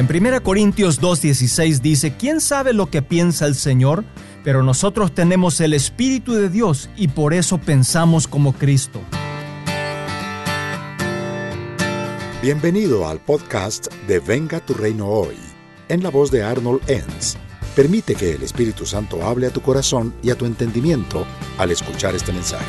En 1 Corintios 2.16 dice, ¿quién sabe lo que piensa el Señor? Pero nosotros tenemos el Espíritu de Dios y por eso pensamos como Cristo. Bienvenido al podcast de Venga tu Reino Hoy, en la voz de Arnold Enns. Permite que el Espíritu Santo hable a tu corazón y a tu entendimiento al escuchar este mensaje.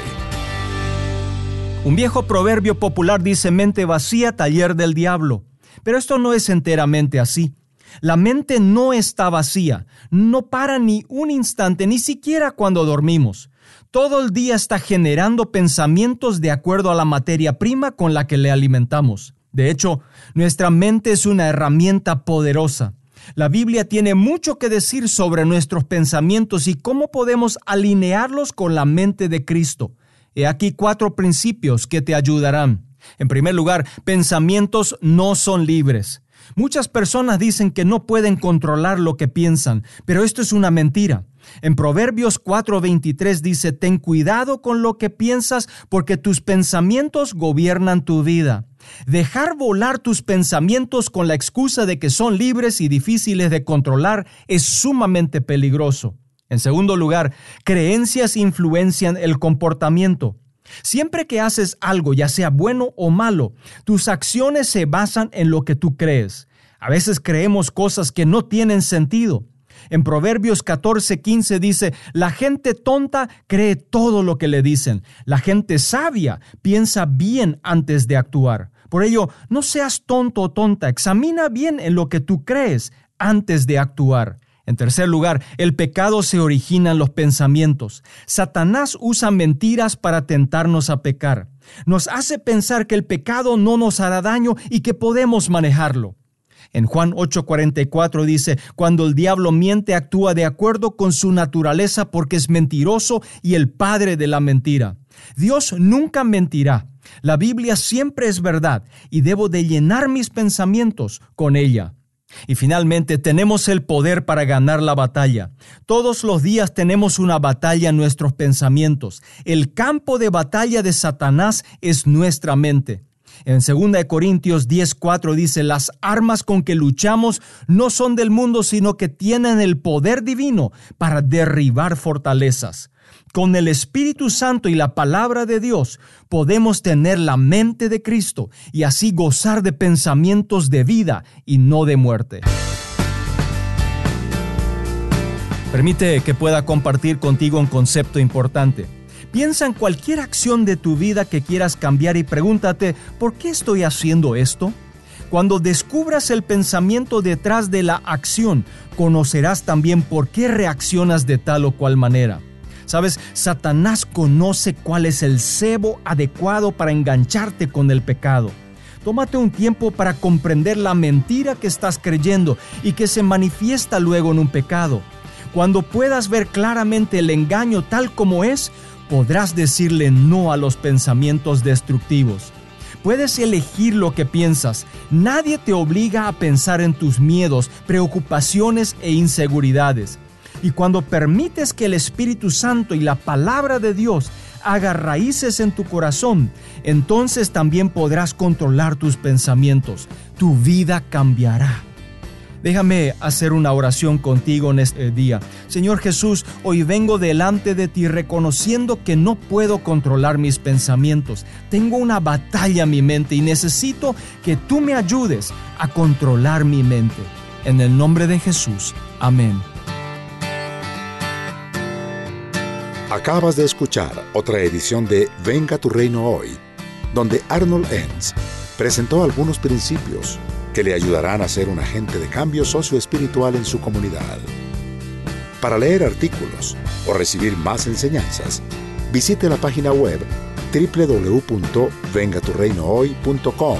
Un viejo proverbio popular dice mente vacía, taller del diablo. Pero esto no es enteramente así. La mente no está vacía, no para ni un instante, ni siquiera cuando dormimos. Todo el día está generando pensamientos de acuerdo a la materia prima con la que le alimentamos. De hecho, nuestra mente es una herramienta poderosa. La Biblia tiene mucho que decir sobre nuestros pensamientos y cómo podemos alinearlos con la mente de Cristo. He aquí cuatro principios que te ayudarán. En primer lugar, pensamientos no son libres. Muchas personas dicen que no pueden controlar lo que piensan, pero esto es una mentira. En Proverbios 4:23 dice, Ten cuidado con lo que piensas porque tus pensamientos gobiernan tu vida. Dejar volar tus pensamientos con la excusa de que son libres y difíciles de controlar es sumamente peligroso. En segundo lugar, creencias influencian el comportamiento. Siempre que haces algo, ya sea bueno o malo, tus acciones se basan en lo que tú crees. A veces creemos cosas que no tienen sentido. En Proverbios 14:15 dice, la gente tonta cree todo lo que le dicen. La gente sabia piensa bien antes de actuar. Por ello, no seas tonto o tonta, examina bien en lo que tú crees antes de actuar. En tercer lugar, el pecado se origina en los pensamientos. Satanás usa mentiras para tentarnos a pecar. Nos hace pensar que el pecado no nos hará daño y que podemos manejarlo. En Juan 8:44 dice, cuando el diablo miente actúa de acuerdo con su naturaleza porque es mentiroso y el padre de la mentira. Dios nunca mentirá. La Biblia siempre es verdad y debo de llenar mis pensamientos con ella. Y finalmente tenemos el poder para ganar la batalla. Todos los días tenemos una batalla en nuestros pensamientos. El campo de batalla de Satanás es nuestra mente. En 2 Corintios 10:4 dice, las armas con que luchamos no son del mundo, sino que tienen el poder divino para derribar fortalezas. Con el Espíritu Santo y la palabra de Dios podemos tener la mente de Cristo y así gozar de pensamientos de vida y no de muerte. Permite que pueda compartir contigo un concepto importante. Piensa en cualquier acción de tu vida que quieras cambiar y pregúntate, ¿por qué estoy haciendo esto? Cuando descubras el pensamiento detrás de la acción, conocerás también por qué reaccionas de tal o cual manera. Sabes, Satanás conoce cuál es el cebo adecuado para engancharte con el pecado. Tómate un tiempo para comprender la mentira que estás creyendo y que se manifiesta luego en un pecado. Cuando puedas ver claramente el engaño tal como es, podrás decirle no a los pensamientos destructivos. Puedes elegir lo que piensas. Nadie te obliga a pensar en tus miedos, preocupaciones e inseguridades. Y cuando permites que el Espíritu Santo y la palabra de Dios haga raíces en tu corazón, entonces también podrás controlar tus pensamientos. Tu vida cambiará. Déjame hacer una oración contigo en este día. Señor Jesús, hoy vengo delante de ti reconociendo que no puedo controlar mis pensamientos. Tengo una batalla en mi mente y necesito que tú me ayudes a controlar mi mente. En el nombre de Jesús. Amén. Acabas de escuchar otra edición de Venga tu reino hoy, donde Arnold Enns presentó algunos principios que le ayudarán a ser un agente de cambio socioespiritual en su comunidad. Para leer artículos o recibir más enseñanzas, visite la página web www.vengaturreinohoy.com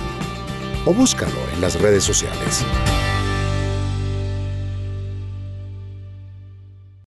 o búscalo en las redes sociales.